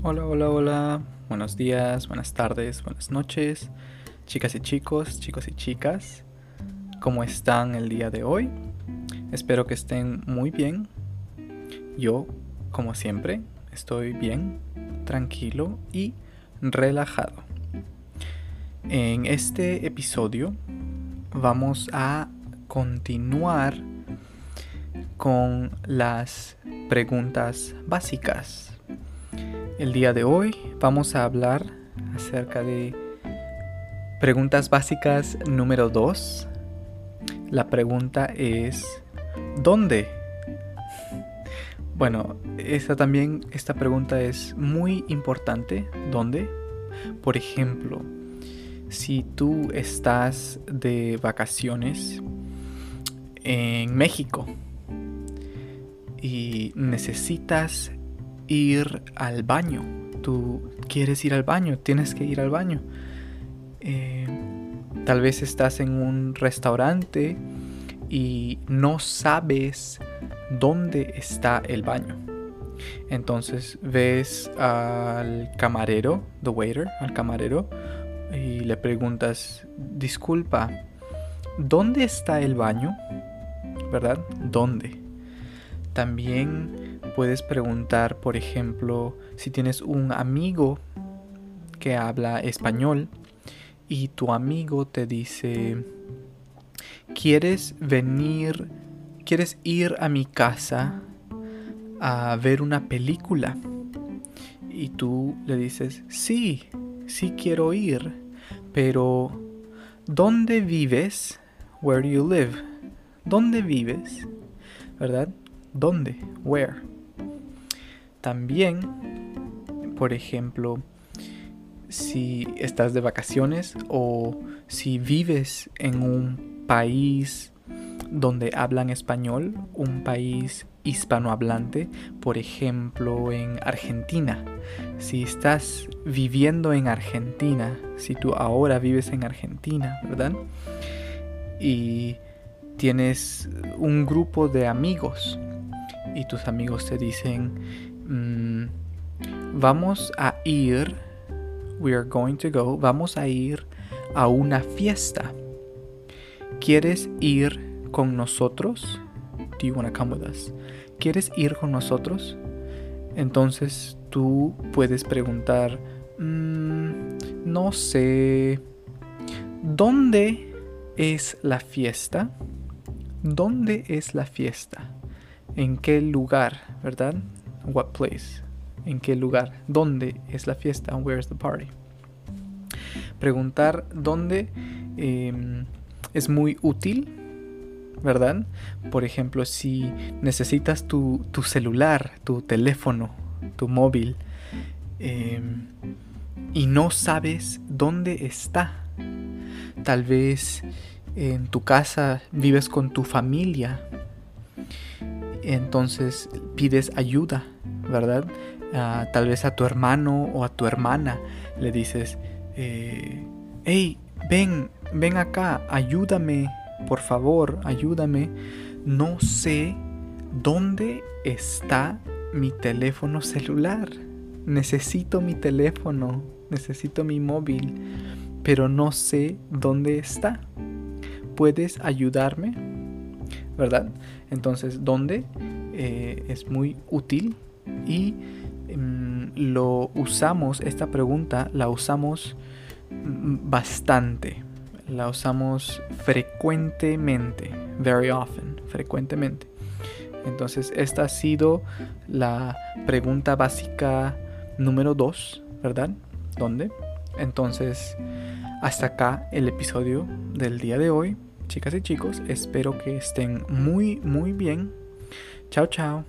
Hola, hola, hola. Buenos días, buenas tardes, buenas noches. Chicas y chicos, chicos y chicas. ¿Cómo están el día de hoy? Espero que estén muy bien. Yo, como siempre, estoy bien, tranquilo y relajado. En este episodio vamos a continuar con las preguntas básicas. El día de hoy vamos a hablar acerca de preguntas básicas número 2. La pregunta es ¿dónde? Bueno, esta también esta pregunta es muy importante, ¿dónde? Por ejemplo, si tú estás de vacaciones en México y necesitas ir al baño, tú quieres ir al baño, tienes que ir al baño. Eh, tal vez estás en un restaurante y no sabes dónde está el baño. Entonces ves al camarero, the waiter, al camarero, y le preguntas, disculpa, ¿dónde está el baño? ¿Verdad? ¿Dónde? También puedes preguntar, por ejemplo, si tienes un amigo que habla español y tu amigo te dice, ¿quieres venir, quieres ir a mi casa a ver una película? Y tú le dices, sí, sí quiero ir, pero ¿dónde vives? Where do you live? ¿Dónde vives? ¿Verdad? ¿Dónde? Where? También, por ejemplo, si estás de vacaciones o si vives en un país donde hablan español, un país hispanohablante, por ejemplo en Argentina. Si estás viviendo en Argentina, si tú ahora vives en Argentina, ¿verdad? Y tienes un grupo de amigos y tus amigos te dicen, mm, vamos a ir, we are going to go, vamos a ir a una fiesta. ¿Quieres ir con nosotros? Do you want to come with us? ¿Quieres ir con nosotros? Entonces tú puedes preguntar, mm, no sé, ¿dónde es la fiesta? ¿Dónde es la fiesta? ¿En qué lugar? ¿Verdad? What place? ¿En qué lugar? ¿Dónde es la fiesta? Where is the party? Preguntar dónde em, es muy útil ¿verdad? Por ejemplo, si necesitas tu, celular, tu teléfono, tu móvil, em, y no sabes dónde está, tal vez en tu casa vives con tu familia, entonces pides ayuda, ¿verdad? Tal vez a tu hermano o a tu hermana le dices, eh, hey, ven, ven acá, ayúdame por favor, ayúdame. No sé dónde está mi teléfono celular. Necesito mi teléfono, necesito mi móvil, pero no sé dónde está. ¿Puedes ayudarme? ¿Verdad? Entonces, ¿dónde? Eh, es muy útil y mm, lo usamos, esta pregunta la usamos mm, bastante la usamos frecuentemente, very often, frecuentemente. Entonces, esta ha sido la pregunta básica número 2, ¿verdad? ¿Dónde? Entonces, hasta acá el episodio del día de hoy. Chicas y chicos, espero que estén muy, muy bien. Chao, chao.